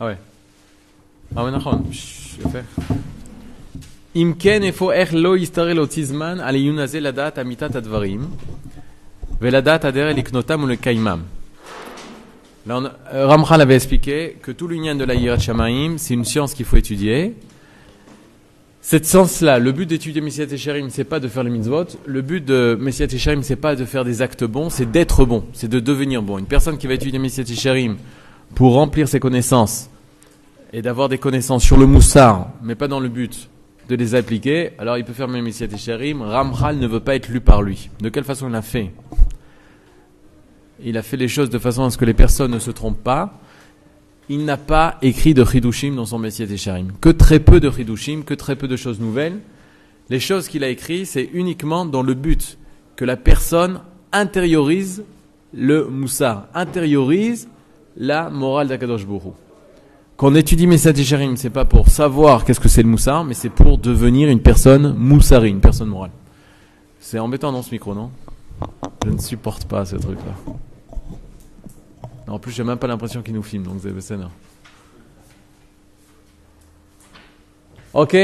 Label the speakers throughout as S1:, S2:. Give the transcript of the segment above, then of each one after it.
S1: Ah ouais. Ah ouais, נכון. Chut, יפה. אם כן, איפה, איך לא יסתרא להוציא זמן על העיון הזה לדעת אמיתת הדברים, ולדעת הדרך לקנותם ולקיימם. Là, on a- euh, Ramchal avait expliqué que tout l'union de la Yirat Shamaim, c'est une science qu'il faut étudier. Cette science-là, le but d'étudier Messiat Esharim, c'est pas de faire le mitzvot. Le but de Messiat Esharim, c'est pas de faire des actes bons, c'est d'être bon, c'est de devenir bon. Une personne qui va étudier Messiat Esharim pour remplir ses connaissances et d'avoir des connaissances sur le moussard, mais pas dans le but de les appliquer, alors il peut faire même Messiat Esharim. Ramchal ne veut pas être lu par lui. De quelle façon il l'a fait? Il a fait les choses de façon à ce que les personnes ne se trompent pas. Il n'a pas écrit de Chidushim dans son Messiat Esharim. Que très peu de Chidushim, que très peu de choses nouvelles. Les choses qu'il a écrites, c'est uniquement dans le but que la personne intériorise le moussard, intériorise la morale d'Akadosh Bourou. Quand on étudie Messiat Esharim, c'est pas pour savoir qu'est-ce que c'est le moussard, mais c'est pour devenir une personne moussari, une personne morale. C'est embêtant dans ce micro, non? Je ne supporte pas ce truc-là. En plus, j'ai même pas l'impression qu'il nous filme, donc c'est énorme. Ok?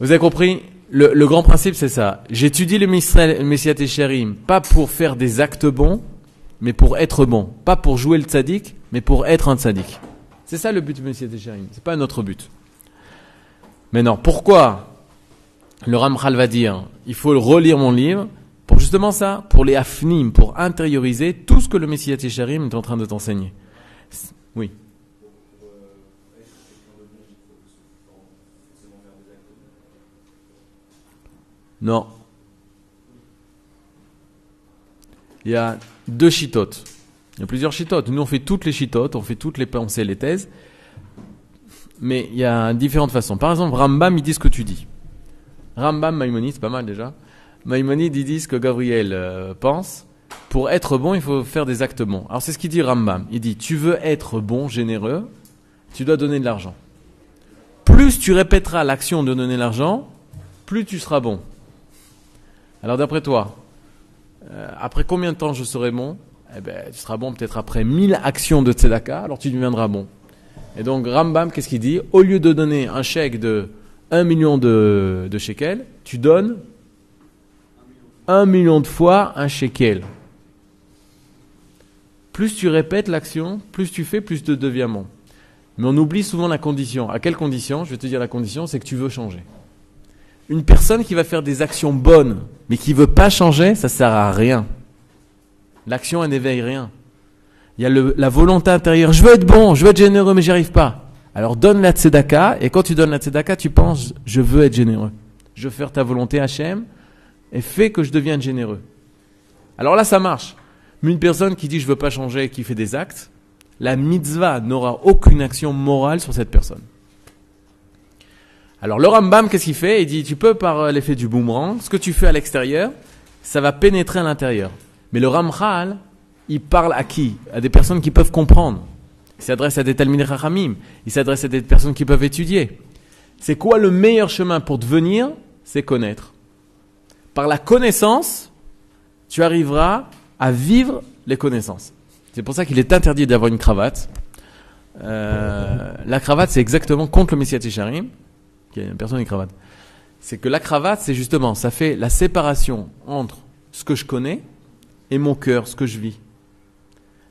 S1: Vous avez compris? Le, grand principe, c'est ça. J'étudie le Messiat Esharim, pas pour faire des actes bons, mais pour être bon. Pas pour jouer le tzaddik, mais pour être un tzaddik. C'est ça le but du Messiat Esharim. C'est pas notre but. Maintenant, pourquoi le Ramchal va dire il faut relire mon livre pour justement ça, pour les afnim, pour intérioriser tout ce que le Messiat Esharim est en train de t'enseigner. Oui. Non. Il y a deux chitotes. Il y a plusieurs chitotes. Nous, on fait toutes les chitotes, on fait toutes les pensées, les thèses. Mais il y a différentes façons. Par exemple, Rambam, il dit ce que tu dis. Rambam, Maïmonide, c'est pas mal déjà. Maïmonide, il dit ce que Gabriel euh, pense. Pour être bon, il faut faire des actes bons. Alors c'est ce qu'il dit Rambam. Il dit, tu veux être bon, généreux, tu dois donner de l'argent. Plus tu répéteras l'action de donner l'argent, plus tu seras bon. Alors d'après toi, euh, après combien de temps je serai bon? Eh ben, tu seras bon peut-être après 1000 actions de tzedaka, alors tu deviendras bon. Et donc Rambam, qu'est-ce qu'il dit? Au lieu de donner un chèque de 1 million de, shekels, tu donnes 1 million de fois un shekel. Plus tu répètes l'action, plus tu fais, plus tu deviens bon. Mais on oublie souvent la condition. À quelle condition? Je vais te dire la condition, c'est que tu veux changer. Une personne qui va faire des actions bonnes, mais qui veut pas changer, ça sert à rien. L'action, elle n'éveille rien. Il y a la volonté intérieure. Je veux être bon, je veux être généreux, mais j'y arrive pas. Alors donne la tzedaka, et quand tu donnes la tzedaka, tu penses, je veux être généreux. Je veux faire ta volonté, Hachem, et fais que je devienne généreux. Alors là, ça marche. Mais une personne qui dit je veux pas changer, qui fait des actes, la mitzvah n'aura aucune action morale sur cette personne. Alors le Rambam, qu'est-ce qu'il fait? Il dit, tu peux par euh, l'effet du boomerang, ce que tu fais à l'extérieur, ça va pénétrer à l'intérieur. Mais le Ramchal, il parle à qui? À des personnes qui peuvent comprendre. Il s'adresse à des Talmud. Il s'adresse à des personnes qui peuvent étudier. C'est quoi le meilleur chemin pour devenir? C'est connaître. Par la connaissance, tu arriveras à vivre les connaissances. C'est pour ça qu'il est interdit d'avoir une cravate. Euh, la cravate, c'est exactement contre le Messiah Tisharim. Y a une personne avec une cravate. C'est que la cravate, c'est justement, ça fait la séparation entre ce que je connais et mon cœur, ce que je vis.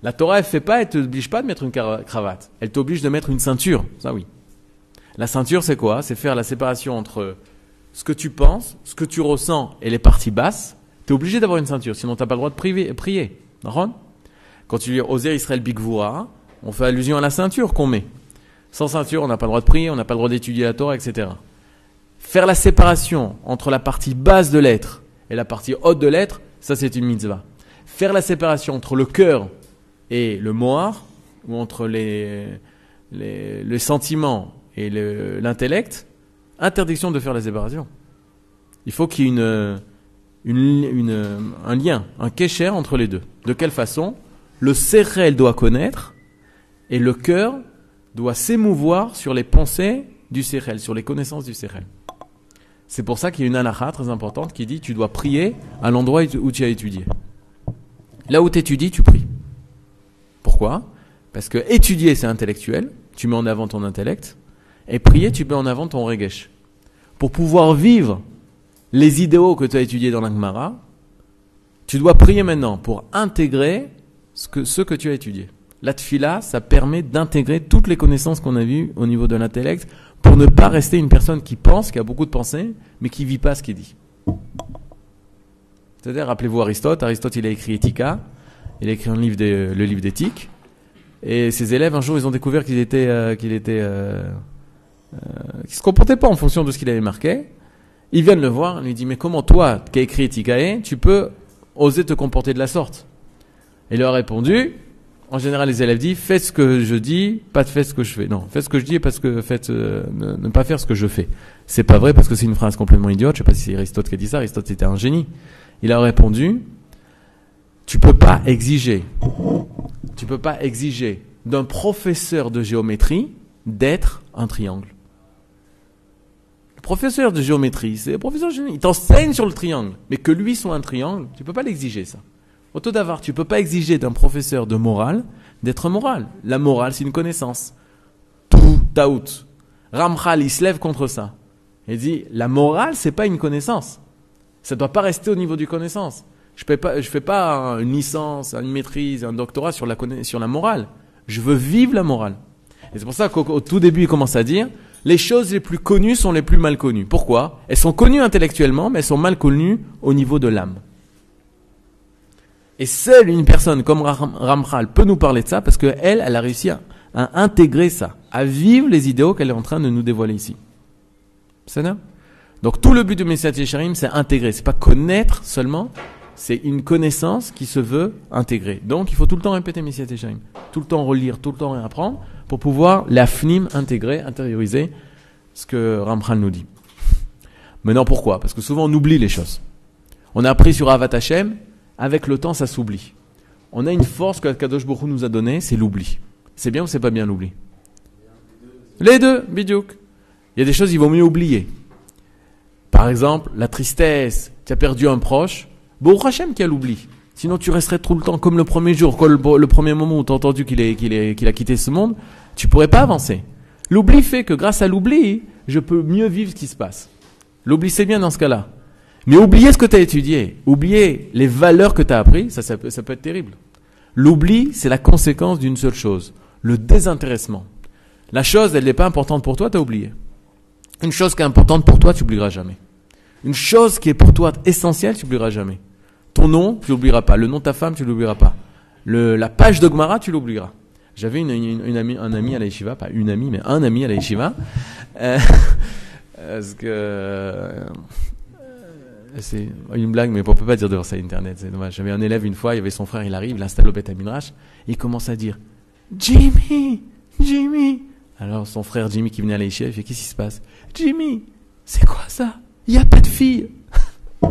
S1: La Torah, elle fait pas, elle t'oblige pas de mettre une cravate. Elle t'oblige de mettre une ceinture. Ça, oui. La ceinture, c'est quoi? C'est faire la séparation entre ce que tu penses, ce que tu ressens et les parties basses. Tu es obligé d'avoir une ceinture, sinon tu n'as pas le droit de prier. Quand tu lis Oser Israël Bigvoura, on fait allusion à la ceinture qu'on met. Sans ceinture, on n'a pas le droit de prier, on n'a pas le droit d'étudier la Torah, etc. Faire la séparation entre la partie basse de l'être et la partie haute de l'être, ça c'est une mitzvah. Faire la séparation entre le cœur et le moir, ou entre les, les, les sentiments et le- l'intellect, interdiction de faire la séparation. Il faut qu'il y ait une, une, un lien, un kécher entre les deux. De quelle façon? Le sérel doit connaître et le cœur doit s'émouvoir sur les pensées du sérel, sur les connaissances du sérel. C'est pour ça qu'il y a une halakha très importante qui dit tu dois prier à l'endroit où tu as étudié. Là où tu étudies, tu pries. Pourquoi? Parce que étudier, c'est intellectuel, tu mets en avant ton intellect, et prier, tu mets en avant ton regesh. Pour pouvoir vivre les idéaux que tu as étudiés dans l'Angmara, tu dois prier maintenant pour intégrer ce que tu as étudié. La tfila, ça permet d'intégrer toutes les connaissances qu'on a vues au niveau de l'intellect pour ne pas rester une personne qui pense, qui a beaucoup de pensées, mais qui vit pas ce qu'il dit. C'est-à-dire, rappelez-vous Aristote, Aristote il a écrit Ethica, il a écrit un livre le livre d'éthique, et ses élèves un jour ils ont découvert qu'il était, euh, qu'il était, euh, euh, se comportait pas en fonction de ce qu'il avait marqué. Ils viennent le voir, lui dit mais comment toi qui as écrit Ethicae, tu peux oser te comporter de la sorte? Il leur a répondu, en général, les élèves disent faites ce que je dis, pas de faites ce que je fais. Non, faites ce que je dis parce que faites euh, ne, pas faire ce que je fais. C'est pas vrai parce que c'est une phrase complètement idiote. Je sais pas si c'est Aristote qui a dit ça. Aristote était un génie. Il a répondu tu peux pas exiger, tu peux pas exiger d'un professeur de géométrie d'être un triangle. Le professeur de géométrie, c'est le professeur de géométrie. Il t'enseigne sur le triangle, mais que lui soit un triangle, tu peux pas l'exiger ça. Auto d'avoir, tu peux pas exiger d'un professeur de morale d'être moral. La morale, c'est une connaissance. Tout out. Ramchal, il se lève contre ça. Il dit, la morale, c'est pas une connaissance. Ça doit pas rester au niveau du connaissance. Je fais pas, fais pas une licence, une maîtrise, un doctorat sur la, sur la morale. Je veux vivre la morale. Et c'est pour ça qu'au tout début, il commence à dire, les choses les plus connues sont les plus mal connues. Pourquoi? Elles sont connues intellectuellement, mais elles sont mal connues au niveau de l'âme. Et seule une personne comme Ramchal peut nous parler de ça parce qu'elle, elle a réussi à, intégrer ça, à vivre les idéaux qu'elle est en train de nous dévoiler ici. C'est ça Donc tout le but de Messiah Yesharim, c'est intégrer. C'est pas connaître seulement, c'est une connaissance qui se veut intégrer. Donc il faut tout le temps répéter Messiah Yesharim. Tout le temps relire, tout le temps réapprendre pour pouvoir l'afnim intégrer, intérioriser ce que Ramchal nous dit. Maintenant pourquoi? Parce que souvent on oublie les choses. On a appris sur Avat Hashem, avec le temps, ça s'oublie. On a une force que Kadosh Baruch nous a donnée, c'est l'oubli. C'est bien ou c'est pas bien l'oubli? Les deux, bidiouk. Il y a des choses qu'il vaut mieux oublier. Par exemple, la tristesse, tu as perdu un proche, Baruch Hashem qui a l'oubli. Sinon, tu resterais tout le temps comme le premier jour, comme le, premier moment où tu as entendu qu'il a quitté ce monde, tu pourrais pas avancer. L'oubli fait que grâce à l'oubli, je peux mieux vivre ce qui se passe. L'oubli, c'est bien dans ce cas-là. Mais oublier ce que tu as étudié, oublier les valeurs que tu as apprises, ça, ça, peut, ça peut être terrible. L'oubli, c'est la conséquence d'une seule chose, le désintéressement. La chose, elle n'est pas importante pour toi, tu as oublié. Une chose qui est importante pour toi, tu n'oublieras jamais. Une chose qui est pour toi essentielle, tu n'oublieras jamais. Ton nom, tu l'oublieras pas. Le nom de ta femme, tu l'oublieras pas. Le, la page de Gmara, tu l'oublieras. J'avais une, une, amie, un ami à la yeshiva, pas une amie, mais un ami à la yeshiva. Euh, parce que c'est une blague, mais on peut pas dire devant ça Internet, c'est dommage. J'avais un élève une fois, il y avait son frère, il arrive, il installe au Beth Midrash, il commence à dire Jimmy, Jimmy. Alors son frère Jimmy qui venait à l'échelle, il fait qu'est-ce qui se passe? Jimmy, c'est quoi ça? Il n'y a pas de filles.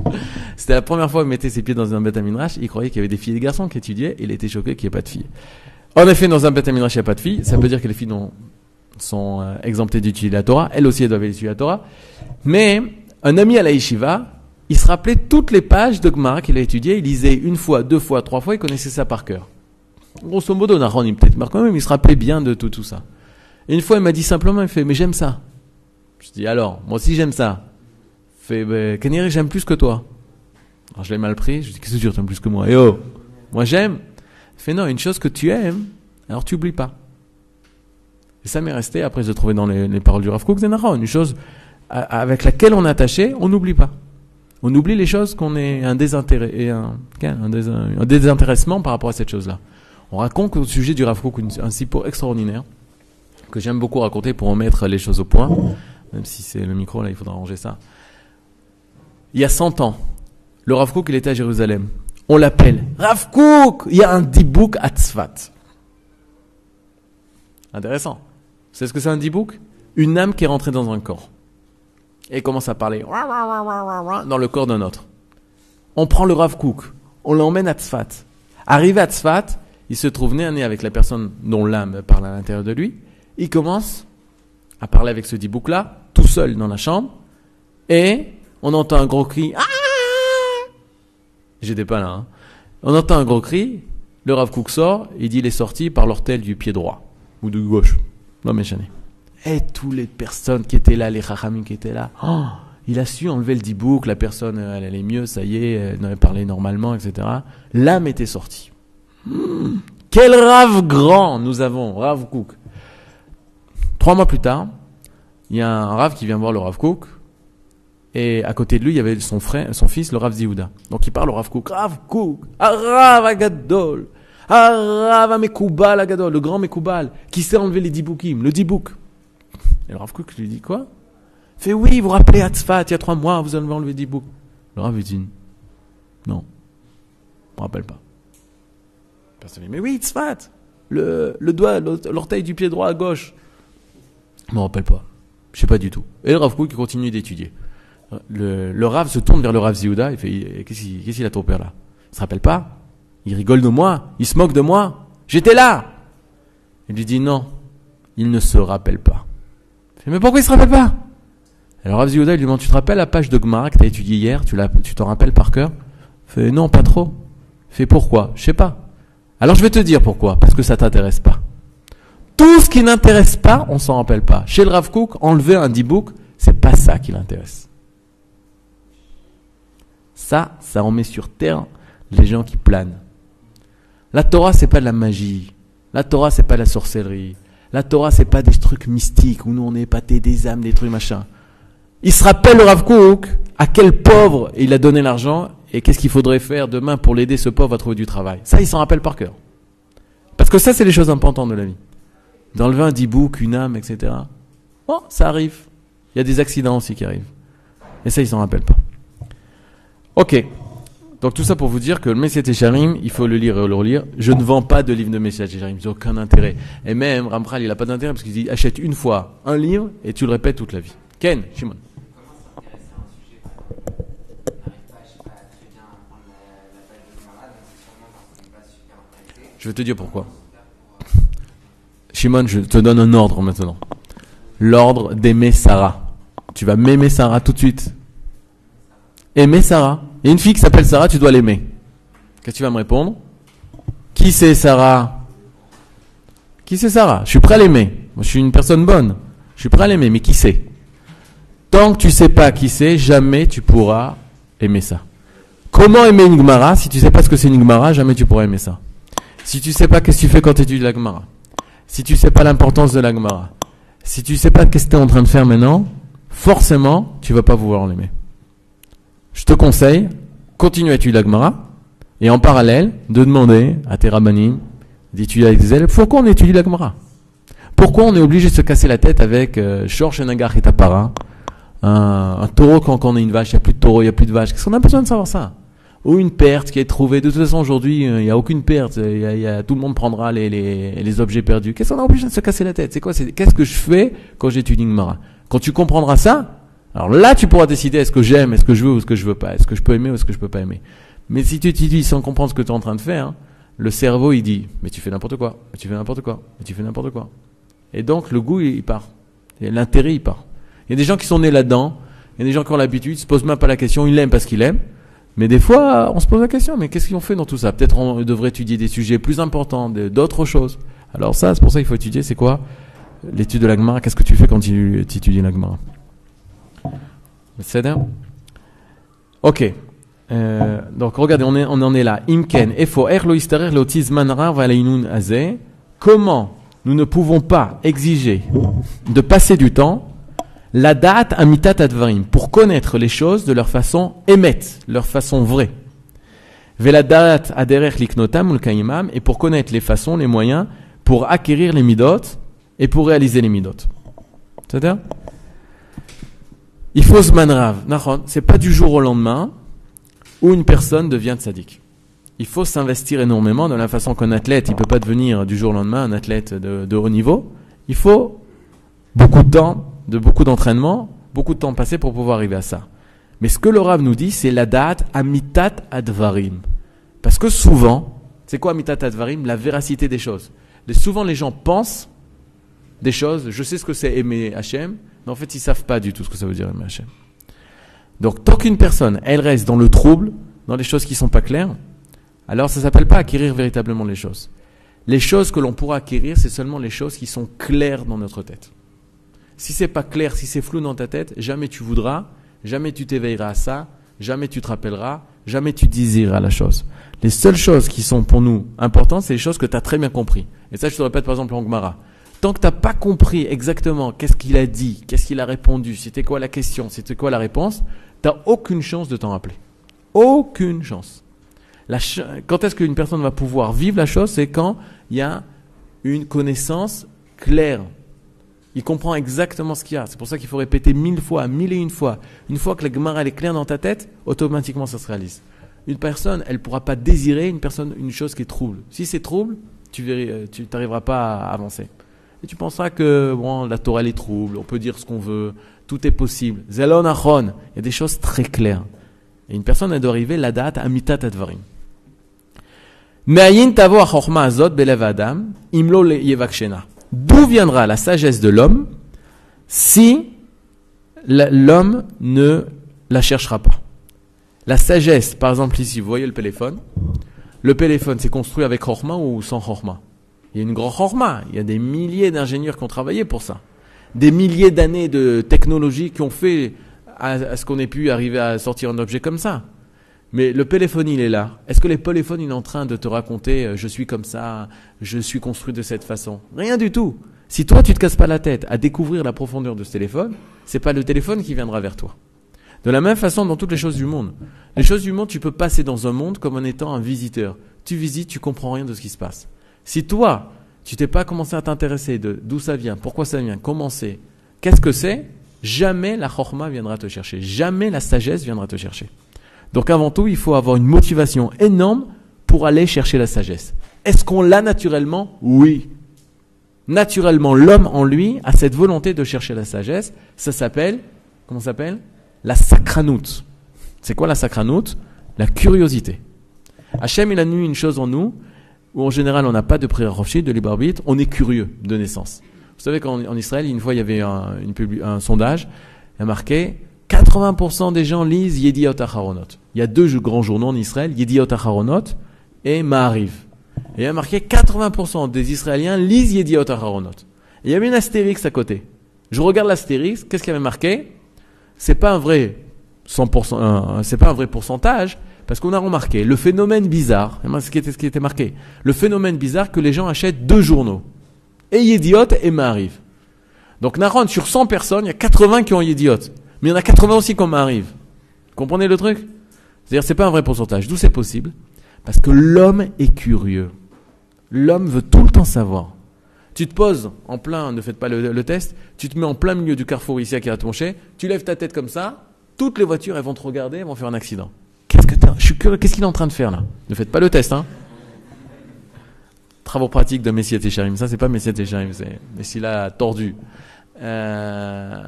S1: C'était la première fois qu'il mettait ses pieds dans un Beth Midrash, il croyait qu'il y avait des filles et des garçons qui étudiaient, il était choqué qu'il n'y ait pas de filles. En effet, dans un Beth Midrash, il n'y a pas de filles, ça veut dire que les filles sont euh, exemptées d'étudier la Torah, elles aussi elles doivent étudier la Torah. Mais un ami à la yeshiva, il se rappelait toutes les pages de Gemara qu'il a étudiées. Il lisait une fois, deux fois, trois fois. Il connaissait ça par cœur. Grosso modo, Nahon, il peut-être quand même, il se rappelait bien de tout, tout ça. Une fois, il m'a dit simplement, il fait, mais j'aime ça. Je dis, alors, moi aussi j'aime ça. Il fait, ben, j'aime plus que toi. Alors, je l'ai mal pris. Je dis, qu'est-ce que tu aimes plus que moi? Eh oh! Moi j'aime. Il fait, non, une chose que tu aimes, alors tu oublies pas. Et ça m'est resté, après je trouvé dans les, paroles du Rav Kook, une chose avec laquelle on est attaché, on n'oublie pas. On oublie les choses qu'on est un désintéressement par rapport à cette chose-là. On raconte au sujet du Rav un sipo extraordinaire que j'aime beaucoup raconter pour remettre les choses au point. Même si c'est le micro là, il faudra ranger ça. Il y a 100 ans, le il était à Jérusalem. On l'appelle Rav Il y a un dibouk à Tzfat. Intéressant. Savez ce que c'est un dibouk Une âme qui est rentrée dans un corps et commence à parler dans le corps d'un autre. On prend le Rav Kook, on l'emmène à Tzfat. Arrivé à Tzfat, il se trouve nez à nez avec la personne dont l'âme parle à l'intérieur de lui. Il commence à parler avec ce dibouk-là, tout seul dans la chambre, et on entend un gros cri. Ah J'étais pas là. Hein. On entend un gros cri, Le Rav Kook sort, il dit il est sorti par l'ortel du pied droit, ou du gauche. Non, mais Et toutes les personnes qui étaient là, les Chachamim qui étaient là, oh, il a su enlever le dibouk, la personne, elle allait mieux, ça y est, elle parlé normalement, etc. L'âme était sortie. Hmm. Quel rave grand nous avons, Rav Kook. Trois mois plus tard, il y a un rave qui vient voir le Rav Kook, et à côté de lui, il y avait son frère, son fils, le Rav Zihouda. Donc il parle au Rav Kook. Rav Kook, Rav Agadol, Rav Amekoubal Agadol, le grand Mekoubal, qui sait enlever les diboukim, le dibouk. Et le Rav Kook lui dit quoi? Fait oui, vous rappelez à Tzfat, il y a trois mois, vous avez enlevé le dibouk. Le Rav lui dit non, je me rappelle pas. Personne dit mais oui, Tzfat, le, le doigt, l'orteil du pied droit à gauche. Je me rappelle pas. Je sais pas du tout. Et le Rav Kook continue d'étudier le, le Rav se tourne vers le Rav Ziouda et fait Qu'est-ce qu'il a ton père là? Il se rappelle pas? Il rigole de moi? Il se moque de moi? J'étais là Il lui dit Non, il ne se rappelle pas. Mais pourquoi il se rappelle pas? Alors Rav Ziouda lui demande Tu te rappelles la page de Gemara que tu as étudiée hier? Tu t'en rappelles par cœur? Il fait Non, pas trop. Il fait Pourquoi? Je sais pas. Alors je vais te dire pourquoi. Parce que ça t'intéresse pas. Tout ce qui n'intéresse pas, on s'en rappelle pas. Chez le Rav Kook, enlever un D-book, c'est pas ça qui l'intéresse. Ça, ça remet sur terre les gens qui planent. La Torah, c'est pas de la magie. La Torah, c'est pas de la sorcellerie. La Torah, c'est pas des trucs mystiques où nous on est épaté des âmes, des trucs machin. Il se rappelle le Rav Kook à quel pauvre il a donné l'argent et qu'est-ce qu'il faudrait faire demain pour l'aider ce pauvre à trouver du travail. Ça, il s'en rappelle par cœur. Parce que ça, c'est les choses importantes de la vie. D'enlever un dibouk, une âme, etc. Bon, ça arrive. Il y a des accidents aussi qui arrivent. Et ça, il s'en rappelle pas. Ok. Donc tout ça pour vous dire que le Messiah Técharim, il faut le lire et le relire. Je ne vends pas de livre de Messiah Técharim, j'ai aucun intérêt. Et même Ramchal, il n'a pas d'intérêt parce qu'il dit achète une fois un livre et tu le répètes toute la vie. Ken, Shimon. Je vais te dire pourquoi. Shimon, je te donne un ordre maintenant. L'ordre d'aimer Sarah. Tu vas m'aimer Sarah tout de suite aimer Sarah. Il y a une fille qui s'appelle Sarah, tu dois l'aimer. Qu'est-ce que tu vas me répondre? Qui c'est Sarah? Qui c'est Sarah? Je suis prêt à l'aimer. Je suis une personne bonne. Je suis prêt à l'aimer, mais qui c'est? Tant que tu sais pas qui c'est, jamais tu pourras aimer ça. Comment aimer une Gemara? Si tu sais pas ce que c'est une Gemara, jamais tu pourras aimer ça. Si tu sais pas qu'est-ce que tu fais quand tu étudies la Gemara, si tu sais pas l'importance de la Gemara, si tu sais pas qu'est-ce que tu es en train de faire maintenant, forcément, tu vas pas vouloir l'aimer je te conseille, continue à étudier l'Agmara, et en parallèle, de demander à tes rabbinim d'étudier avec des pourquoi on étudie l'Agmara Pourquoi on est obligé de se casser la tête avec euh, Shor Nagar et Tapara, un, taureau quand, on a une vache, il n'y a plus de taureau, il n'y a plus de vache. Qu'est-ce qu'on a besoin de savoir ça? Ou une perte qui est trouvée. De toute façon, aujourd'hui, euh, il n'y a aucune perte. Il y a, tout le monde prendra les objets perdus. Qu'est-ce qu'on a obligé de se casser la tête? C'est quoi? Qu'est-ce que je fais quand j'étudie Gemara? Quand tu comprendras ça, alors là, tu pourras décider est-ce que j'aime, est-ce que je veux ou est-ce que je veux pas, est-ce que je peux aimer ou est-ce que je peux pas aimer? Mais si tu dis sans comprendre ce que tu es en train de faire, le cerveau il dit mais tu fais n'importe quoi, mais tu fais n'importe quoi, mais tu fais n'importe quoi. Et donc le goût il part, l'intérêt il part. Il y a des gens qui sont nés là-dedans, il y a des gens qui ont l'habitude, ils se posent même pas la question, ils l'aiment parce qu'ils l'aiment. Mais des fois, on se pose la question, mais qu'est-ce qu'ils ont fait dans tout ça? Peut-être on devrait étudier des sujets plus importants, d'autres choses. Alors ça, c'est pour ça qu'il faut étudier, c'est quoi? L'étude de l'agmara, qu'est-ce que tu fais quand tu, tu étudies l'agmara Ok. Euh, donc regardez, on, en est là. Imken, Comment nous ne pouvons pas exiger de passer du temps la date amitat advarim pour connaître les choses de leur façon émette, leur façon vraie. Veladat aderer liknotam et pour connaître les façons, les moyens pour acquérir les midot et pour réaliser les midot. C'est-à-dire il faut ce manrav. C'est pas du jour au lendemain où une personne devient tzaddik. Il faut s'investir énormément de la façon qu'un athlète, il peut pas devenir du jour au lendemain un athlète de, haut niveau. Il faut beaucoup de temps, de beaucoup d'entraînement, beaucoup de temps passé pour pouvoir arriver à ça. Mais ce que le Rav nous dit, c'est la date amitat advarim. Parce que souvent, c'est quoi amitat advarim? La véracité des choses. souvent les gens pensent des choses, je sais ce que c'est aimer Hachem, mais en fait, ils savent pas du tout ce que ça veut dire. Donc, tant qu'une personne, elle reste dans le trouble, dans les choses qui sont pas claires, alors ça s'appelle pas acquérir véritablement les choses. Les choses que l'on pourra acquérir, c'est seulement les choses qui sont claires dans notre tête. Si c'est pas clair, si c'est flou dans ta tête, jamais tu voudras, jamais tu t'éveilleras à ça, jamais tu te rappelleras, jamais tu désireras la chose. Les seules choses qui sont pour nous importantes, c'est les choses que tu as très bien compris. Et ça, je te répète par exemple en Gmara. Tant que tu n'as pas compris exactement qu'est-ce qu'il a dit, qu'est-ce qu'il a répondu, c'était quoi la question, c'était quoi la réponse, tu n'as aucune chance de t'en rappeler. Aucune chance. quand est-ce qu'une personne va pouvoir vivre la chose C'est quand il y a une connaissance claire. Il comprend exactement ce qu'il y a. C'est pour ça qu'il faut répéter mille fois, mille et une fois. Une fois que la Gemara est claire dans ta tête, automatiquement ça se réalise. Une personne, elle ne pourra pas désirer une personne une chose qui est trouble. Si c'est trouble, tu n'arriveras pas à avancer. Et tu penseras que bon, la Torah est trouble, on peut dire ce qu'on veut, tout est possible. Zelon il y a des choses très claires. Et une personne, elle doit arriver la date à mitat advarim. D'où viendra la sagesse de l'homme si l'homme ne la cherchera pas? La sagesse, par exemple ici, vous voyez le téléphone. Le téléphone, c'est construit avec Chorma ou sans Chorma Il y a une grande Chorma. Il y a des milliers d'ingénieurs qui ont travaillé pour ça. Des milliers d'années de technologie qui ont fait à, ce qu'on ait pu arriver à sortir un objet comme ça. Mais le téléphone, il est là. Est-ce que le téléphone, il est en train de te raconter euh, je suis comme ça, je suis construit de cette façon? Rien du tout. Si toi, tu te casses pas la tête à découvrir la profondeur de ce téléphone, c'est pas le téléphone qui viendra vers toi. De la même façon dans toutes les choses du monde. Les choses du monde, tu peux passer dans un monde comme en étant un visiteur. Tu visites, tu comprends rien de ce qui se passe. Si toi, tu t'es pas commencé à t'intéresser de d'où ça vient, pourquoi ça vient, comment c'est, qu'est-ce que c'est, jamais la chorma viendra te chercher. Jamais la sagesse viendra te chercher. Donc avant tout, il faut avoir une motivation énorme pour aller chercher la sagesse. Est-ce qu'on l'a naturellement? Oui. Naturellement, l'homme en lui a cette volonté de chercher la sagesse. Ça s'appelle, comment ça s'appelle? La sacranoute. C'est quoi la sacranoute? La curiosité. Hachem, il a mis une chose en nous, où en général on n'a pas de prérogative, de libre on est curieux de naissance. Vous savez qu'en Israël, une fois, il y avait un, sondage, il a marqué 80% des gens lisent Yediot Acharonot. Il y a deux grands journaux en Israël, Yediot Acharonot et Ma'ariv. Et il a marqué 80% des Israéliens lisent Yediot Acharonot. Et il y avait une astérix à côté. Je regarde l'astérix, qu'est-ce qu'il y avait marqué? C'est pas un vrai 100%, c'est pas un vrai pourcentage, parce qu'on a remarqué le phénomène bizarre, ce qui était, ce qui était marqué, le phénomène bizarre que les gens achètent deux journaux et Yediot et Ma'ariv. Donc Naron, sur 100 personnes, il y a 80 qui ont Yediot. Mais il y en a 80 aussi qui ont Ma'ariv. Comprenez le truc? C'est-à-dire c'est pas un vrai pourcentage. D'où c'est possible? Parce que l'homme est curieux. L'homme veut tout le temps savoir. Tu te poses en plein, ne faites pas le, test, tu te mets en plein milieu du carrefour ici à Kiratonché, tu lèves ta tête comme ça, toutes les voitures elles vont te regarder, elles vont faire un accident. Je suis curieux, qu'est-ce qu'il est en train de faire là? Ne faites pas le test, hein travaux pratiques de Messiah Técharim. Ça, c'est pas Messiah Técharim, c'est Messiah tordu. Euh,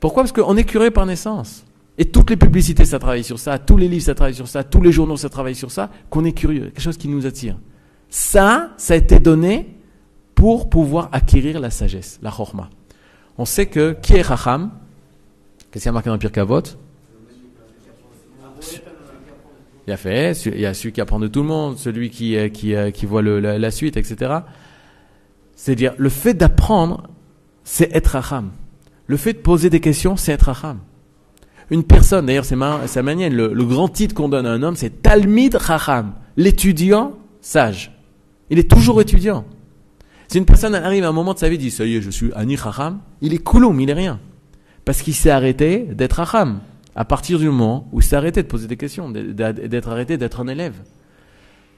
S1: pourquoi? Parce qu'on est curé par naissance. Et toutes les publicités, ça travaille sur ça, tous les livres, ça travaille sur ça, tous les journaux, ça travaille sur ça, qu'on est curieux, quelque chose qui nous attire. Ça, ça a été donné pour pouvoir acquérir la sagesse, la chorma. On sait que qui est Racham Qu'est-ce qu'il y a marqué dans le Pire Il a fait, il y a celui qui apprend de tout le monde, celui qui, euh, euh, qui voit la, suite, etc. C'est-à-dire, le fait d'apprendre, c'est être racham. Le fait de poser des questions, c'est être racham. Une personne, d'ailleurs, c'est ma, manière, le, grand titre qu'on donne à un homme, c'est Talmid Racham, l'étudiant sage. Il est toujours étudiant. Si une personne arrive à un moment de sa vie et dit, ça y est, je suis Ani Racham, il est kouloum, il est rien. Parce qu'il s'est arrêté d'être Racham à partir du moment où arrêté de poser des questions, d'être arrêté d'être un élève.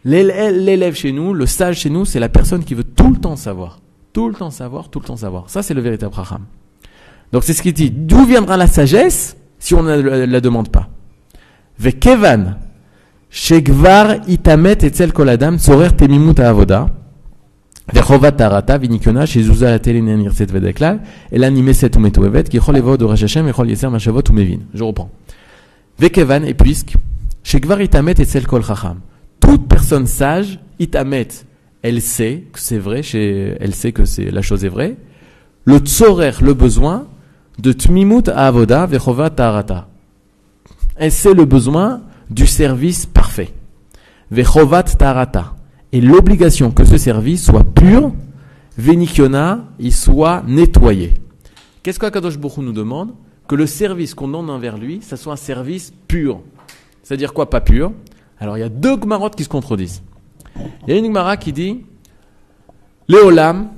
S1: L'élève chez nous, le sage chez nous, c'est la personne qui veut tout le temps savoir. Tout le temps savoir, tout le temps savoir. Ça, c'est le véritable Raham. Donc, c'est ce qu'il dit. D'où viendra la sagesse si on ne la, demande pas? Shegvar itamet koladam, temimut. וחובת טהרתה וניקיונה שיזוזה התלין נרצית ודקלל, אלא נמסת ומתועבת, כי יכול לבוא דורש השם יכול יצר משאבות ומבין. Je reprends. וכיוון, et puisque, שכבר התעמת אצל כל חכם. Toute personne sage, התעמת, elle sait que c'est vrai, elle sait que c'est, la chose est vraie. Le tzorer, le besoin, de tmimut avoda vechovat tarata. Elle sait le besoin du service parfait. Vechovat tarata. Et l'obligation que ce service soit pur, venikiona, il soit nettoyé. Qu'est-ce qu'Akadosh Hu nous demande? Que le service qu'on donne envers lui, ça soit un service pur. C'est-à-dire quoi, pas pur? Alors il y a deux gmarottes qui se contredisent. Il y a une gmara qui dit Léolam,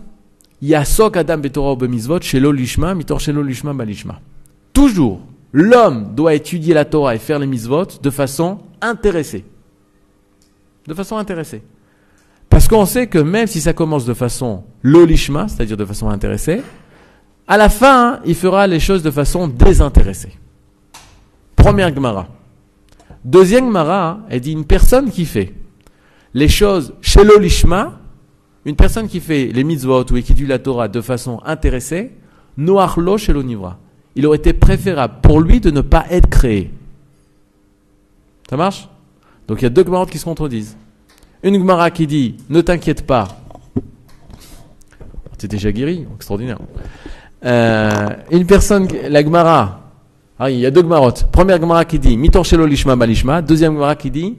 S1: Yasok Adam Betorah Bemizvot, Shelo Lishma, Mitor Shelo Lishma Balishma. Toujours, l'homme doit étudier la Torah et faire les mitzvot de façon intéressée. De façon intéressée. Parce qu'on sait que même si ça commence de façon lolishma, c'est-à-dire de façon intéressée, à la fin, il fera les choses de façon désintéressée. Première Gemara. Deuxième Gemara, elle dit une personne qui fait les choses chez l'olishma, une personne qui fait les mitzvot ou qui étudie la Torah de façon intéressée, noachlo chez l'onivra. Il aurait été préférable pour lui de ne pas être créé. Ça marche? Donc il y a deux Gemarotes qui se contredisent. Une Gemara qui dit Ne t'inquiète pas. C'est déjà guéri, extraordinaire. Euh, une personne, la Gemara, ah, il y a deux Gemarotes. Première Gemara qui dit Mitor shelo lishma balishma. Deuxième Gemara qui dit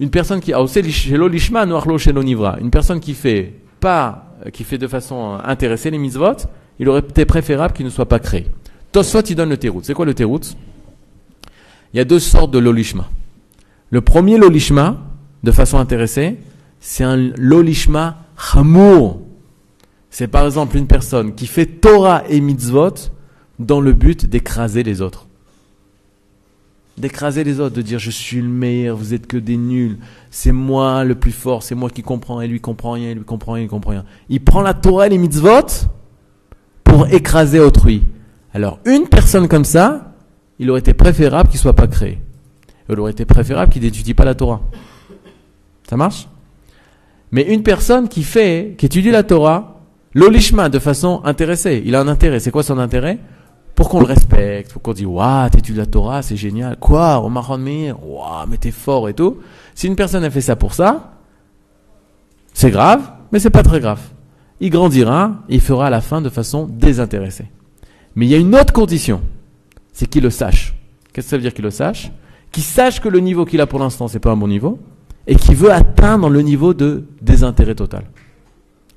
S1: Une personne qui a aussi shelo lishma nivra. Une personne qui fait pas, qui fait de façon intéressée les mitzvot, il aurait été préférable qu'il ne soit pas créé. Tosfot, il donne le terout. C'est quoi le terout? Il y a deux sortes de lolishma. Le premier lolishma, de façon intéressée, c'est un lolishma chamour. C'est par exemple une personne qui fait Torah et mitzvot dans le but d'écraser les autres. D'écraser les autres, de dire je suis le meilleur, vous êtes que des nuls, c'est moi le plus fort, c'est moi qui comprends, et lui comprend rien, et lui comprend rien, il comprend rien. Il prend la Torah et les mitzvot pour écraser autrui. Alors, une personne comme ça, il aurait été préférable qu'il soit pas créé. Il aurait été préférable qu'il n'étudie pas la Torah. Ça marche? Mais une personne qui fait, qui étudie la Torah, l'olishma de façon intéressée, il a un intérêt. C'est quoi son intérêt? Pour qu'on le respecte, pour qu'on dise Waouh, t'étudies la Torah, c'est génial. Quoi Omar Meir Waouh, mais t'es fort et tout. Si une personne a fait ça pour ça, c'est grave, mais c'est pas très grave. Il grandira, il fera à la fin de façon désintéressée. Mais il y a une autre condition, c'est qu'il le sache. Qu'est-ce que ça veut dire qu'il le sache? Qu'il sache que le niveau qu'il a pour l'instant, c'est pas un bon niveau, et qu'il veut atteindre le niveau de désintérêt total.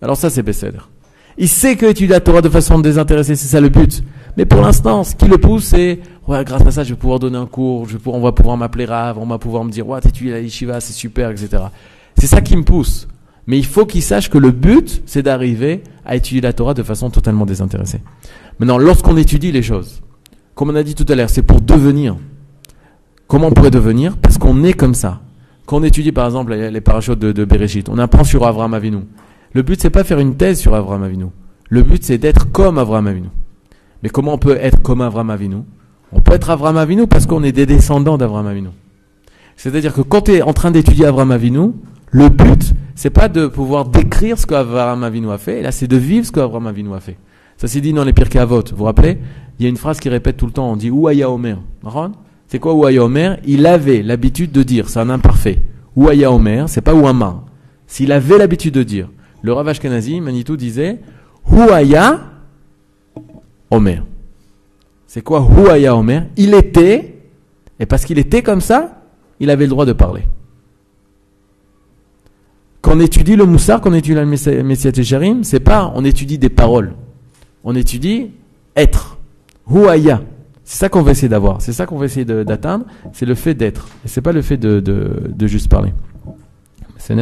S1: Alors ça, c'est Besséder. Il sait que étudier la Torah de façon désintéressée, c'est ça le but. Mais pour l'instant, ce qui le pousse, c'est, ouais, grâce à ça, je vais pouvoir donner un cours, on va pouvoir m'appeler Rav, on va pouvoir me dire, ouais, t'étudies la yeshiva, c'est super, etc. C'est ça qui me pousse. Mais il faut qu'il sache que le but, c'est d'arriver à étudier la Torah de façon totalement désintéressée. Maintenant, lorsqu'on étudie les choses, comme on a dit tout à l'heure, c'est pour devenir. Comment on pourrait devenir? Parce qu'on est comme ça. Quand on étudie par exemple les, parachutes de, de Bereshit, on apprend sur Avram Avinu. Le but c'est pas faire une thèse sur Avram Avinu. Le but c'est d'être comme Avram Avinu. Mais comment on peut être comme Avram Avinu? On peut être Avram Avinu parce qu'on est des descendants d'Avram Avinu. C'est-à-dire que quand tu es en train d'étudier Avram Avinu, le but c'est pas de pouvoir décrire ce qu'Avram Avinu a fait, là c'est de vivre ce qu'Avram Avinu a fait. Ça s'est dit dans les Pirkei Avot. Vous vous rappelez? Il y a une phrase qui répète tout le temps. On dit Ouaya Omer. C'est quoi Ouaya Omer? Il avait l'habitude de dire. C'est un imparfait. Ouaya Omer, c'est pas Ouama. S'il avait l'habitude de dire. Le Rav Ashkenazi, Manitou, disait Ouaya Omer. C'est quoi Ouaya Omer? Il était, et parce qu'il était comme ça, il avait le droit de parler. Quand on étudie le Moussar, quand on étudie le Messiah Tesharim, c'est pas on étudie des paroles on étudie être. Huaya. C'est ça qu'on va essayer d'avoir. C'est ça qu'on va essayer d'atteindre. C'est le fait d'être. Et c'est pas le fait de, juste parler. C'est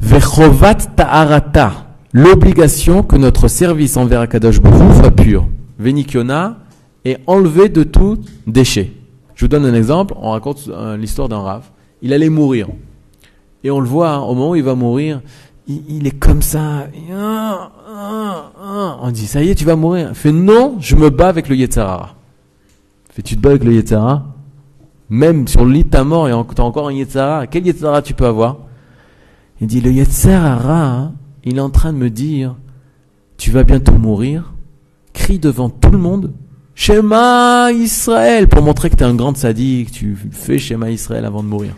S1: Vechovat ta'arata. L'obligation que notre service envers Akadosh Baruch soit pur. Venikiona est enlevé de tout déchet. Je vous donne un exemple. On raconte euh, l'histoire d'un rave. Il allait mourir. Et on le voit, hein, au moment où il va mourir, il, est comme ça. On dit, ça y est, tu vas mourir. Il fait, non, je me bats avec le Yetzara. Fait, tu te bats avec le Yetzara Même sur le lit de ta mort, tu as encore un Yetzara. Quel Yetzara tu peux avoir? Il dit, le Yetzara, il est en train de me dire, tu vas bientôt mourir. Crie devant tout le monde. Shema Israël pour montrer que tu es un grand sadique, tu fais Shema Israël avant de mourir.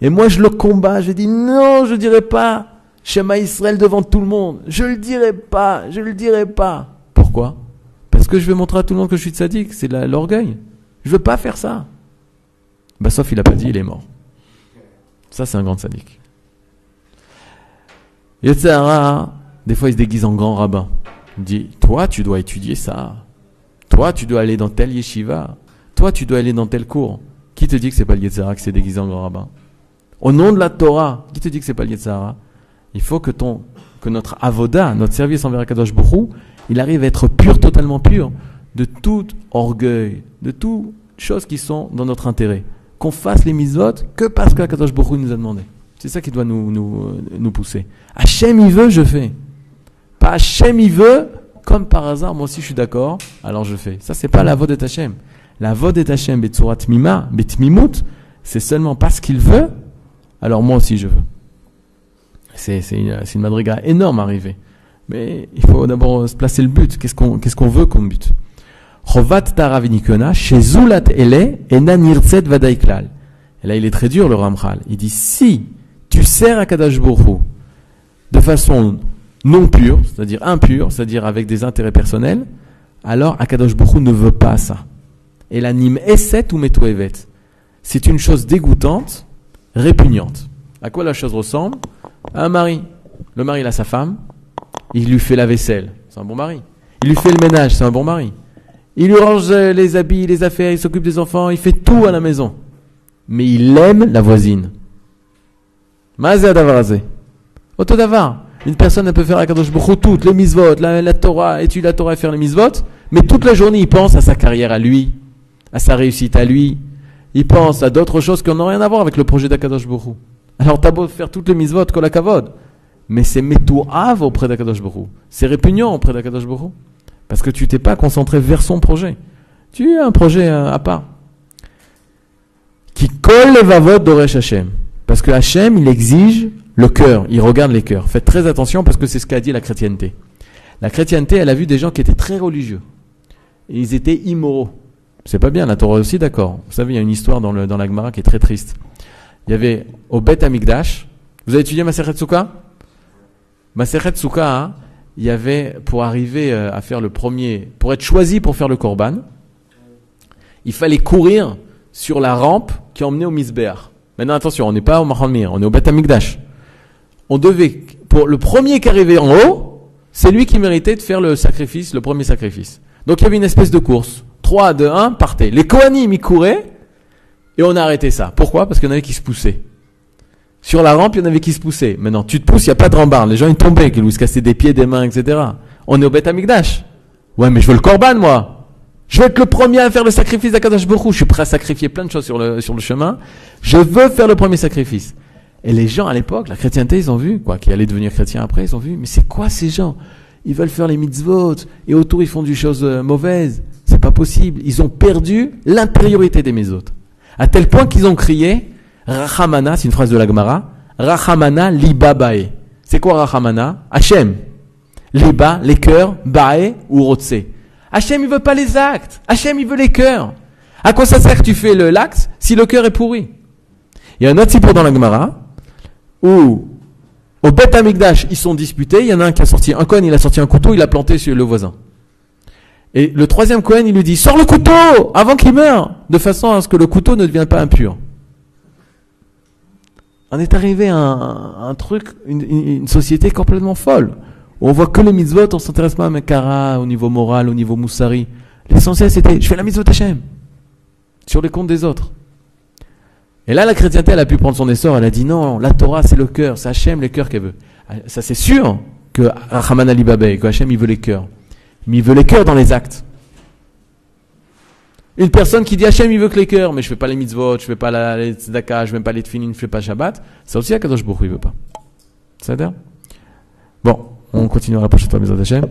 S1: Et moi je le combats, je dis non, je dirai pas. Shema Israël devant tout le monde. Je le dirai pas, je le dirai pas. Pourquoi? Parce que je vais montrer à tout le monde que je suis sadique, c'est l'orgueil. Je veux pas faire ça. Bah, sauf il a pas dit, il est mort. Ça, c'est un grand sadique. Yetzirah, des fois, il se déguise en grand rabbin. Il dit, toi, tu dois étudier ça. Toi, tu dois aller dans tel yeshiva. Toi, tu dois aller dans tel cours. Qui te dit que c'est pas le Yetzirah, que c'est déguisé en grand rabbin? Au nom de la Torah, qui te dit que c'est pas le Yetzirah Il faut que ton, que notre avoda, notre service envers Akadosh Borou, il arrive à être pur, totalement pur, de tout orgueil, de toutes choses qui sont dans notre intérêt. Qu'on fasse les mitzvot que parce que Akadosh Borou nous a demandé. C'est ça qui doit nous, nous, nous pousser. Hachem il veut, je fais. Pas Hachem il veut, comme par hasard, moi aussi je suis d'accord, alors je fais. Ça c'est pas la voix de Hachem. La voix de Hachem, Betsurat Mima, c'est seulement parce qu'il veut, alors moi aussi je veux. C'est, une, madriga énorme à arriver. Mais il faut d'abord se placer le but. Qu'est-ce qu'on, qu'est-ce qu'on veut comme but? Et là, il est très dur, le Ramchal. Il dit, si tu sers à Kadash de façon non pure, c'est-à-dire impure, c'est-à-dire avec des intérêts personnels, alors Akadosh Baruch ne veut pas ça. Et l'anime Esset ou Metoevet. C'est une chose dégoûtante, répugnante. À quoi la chose ressemble? Un mari. Le mari, il a sa femme, il lui fait la vaisselle, c'est un bon mari. Il lui fait le ménage, c'est un bon mari. Il lui range les habits, les affaires, il s'occupe des enfants, il fait tout à la maison. Mais il aime la voisine. Autodavar. Une personne, elle peut faire à Kadosh toutes les mitzvot, la, la Torah, étudier la Torah et faire les mitzvot, mais toute la journée, il pense à sa carrière à lui, à sa réussite à lui. Il pense à d'autres choses qui n'ont rien à voir avec le projet d'Akadosh Baruch Alors, t'as beau faire toutes les mitzvot, kol kavod, mais c'est metouav auprès d'Akadosh Baruch C'est répugnant auprès d'Akadosh Baruch Parce que tu t'es pas concentré vers son projet. Tu as un projet euh, à part. Qui colle les vavot d'Oresh Hashem. Parce que Hachem, il exige le cœur, il regarde les cœurs. Faites très attention parce que c'est ce qu'a dit la chrétienté. La chrétienté, elle a vu des gens qui étaient très religieux. Et ils étaient immoraux. C'est pas bien, la Torah aussi, d'accord. Vous savez, il y a une histoire dans, le, dans la Gemara qui est très triste. Il y avait au Bet Amigdash, vous avez étudié Maseret Souka Maseret Souka, il y avait, pour arriver euh, à faire le premier, pour être choisi pour faire le Korban, il fallait courir sur la rampe qui emmenait au Misbeach. Maintenant, attention, on n'est pas au Mahamir, on est au Beth Amikdash. On devait, pour le premier qui arrivait en haut, c'est lui qui méritait de faire le sacrifice, le premier sacrifice. Donc il y avait une espèce de course. 3, 2, 1, partez. Les Kohanim, ils couraient, et on a arrêté ça. Pourquoi? Parce qu'il y en avait qui se poussaient. Sur la rampe, il y en avait qui se poussaient. Maintenant, tu te pousses, il n'y a pas de rambarde. Les gens, ils tombaient, ils se cassaient des pieds, des mains, etc. On est au Beth Amikdash. Ouais, mais je veux le Korban, moi. Je veux être le premier à faire le sacrifice d'Akadash Baruch Je suis prêt à sacrifier plein de choses sur le, sur le chemin. Je veux faire le premier sacrifice. Et les gens à l'époque, la chrétienté, ils ont vu, quoi, qui allaient devenir chrétiens après, ils ont vu, mais c'est quoi ces gens? Ils veulent faire les mitzvot, et autour ils font du choses euh, mauvaises. C'est pas possible. Ils ont perdu l'intériorité des mitzvot. À tel point qu'ils ont crié, Rachamana, c'est une phrase de la Gemara, Rachamana liba bae. C'est quoi Rachamana? Hachem. Liba, les cœurs, bae ou rotse. Hachem, il veut pas les actes. Hachem, il veut les cœurs. À quoi ça sert que tu fais l'acte si le cœur est pourri? Il y a un autre sipour dans la Gemara où au Beth Amikdash, ils sont disputés. Il y en a un qui a sorti un Cohen, il a sorti un couteau, il a planté sur le voisin. Et le troisième Cohen, il lui dit Sors le couteau avant qu'il meure De façon à ce que le couteau ne devienne pas impur. On est arrivé à un, truc, une société complètement folle. On voit que les mitzvot, on s'intéresse pas à Mekara au niveau moral, au niveau moussari. L'essentiel c'était, je fais la mitzvot Hachem. Sur les comptes des autres. Et là, la chrétienté, elle a pu prendre son essor, elle a dit non, la Torah c'est le cœur, c'est Hachem les cœurs qu'elle veut. Ça c'est sûr que Rahman Ali Babé, que Hachem il veut les cœurs. Mais il veut les cœurs dans les actes. Une personne qui dit Hachem il veut que les cœurs, mais je fais pas les mitzvot, je fais pas la, les tzedakah, je fais pas les tfinin, je fais pas Shabbat, ça aussi Akadosh Baruch il veut pas. Ça à dire? Bon. On continuera la prochaine fois, mes Hachem.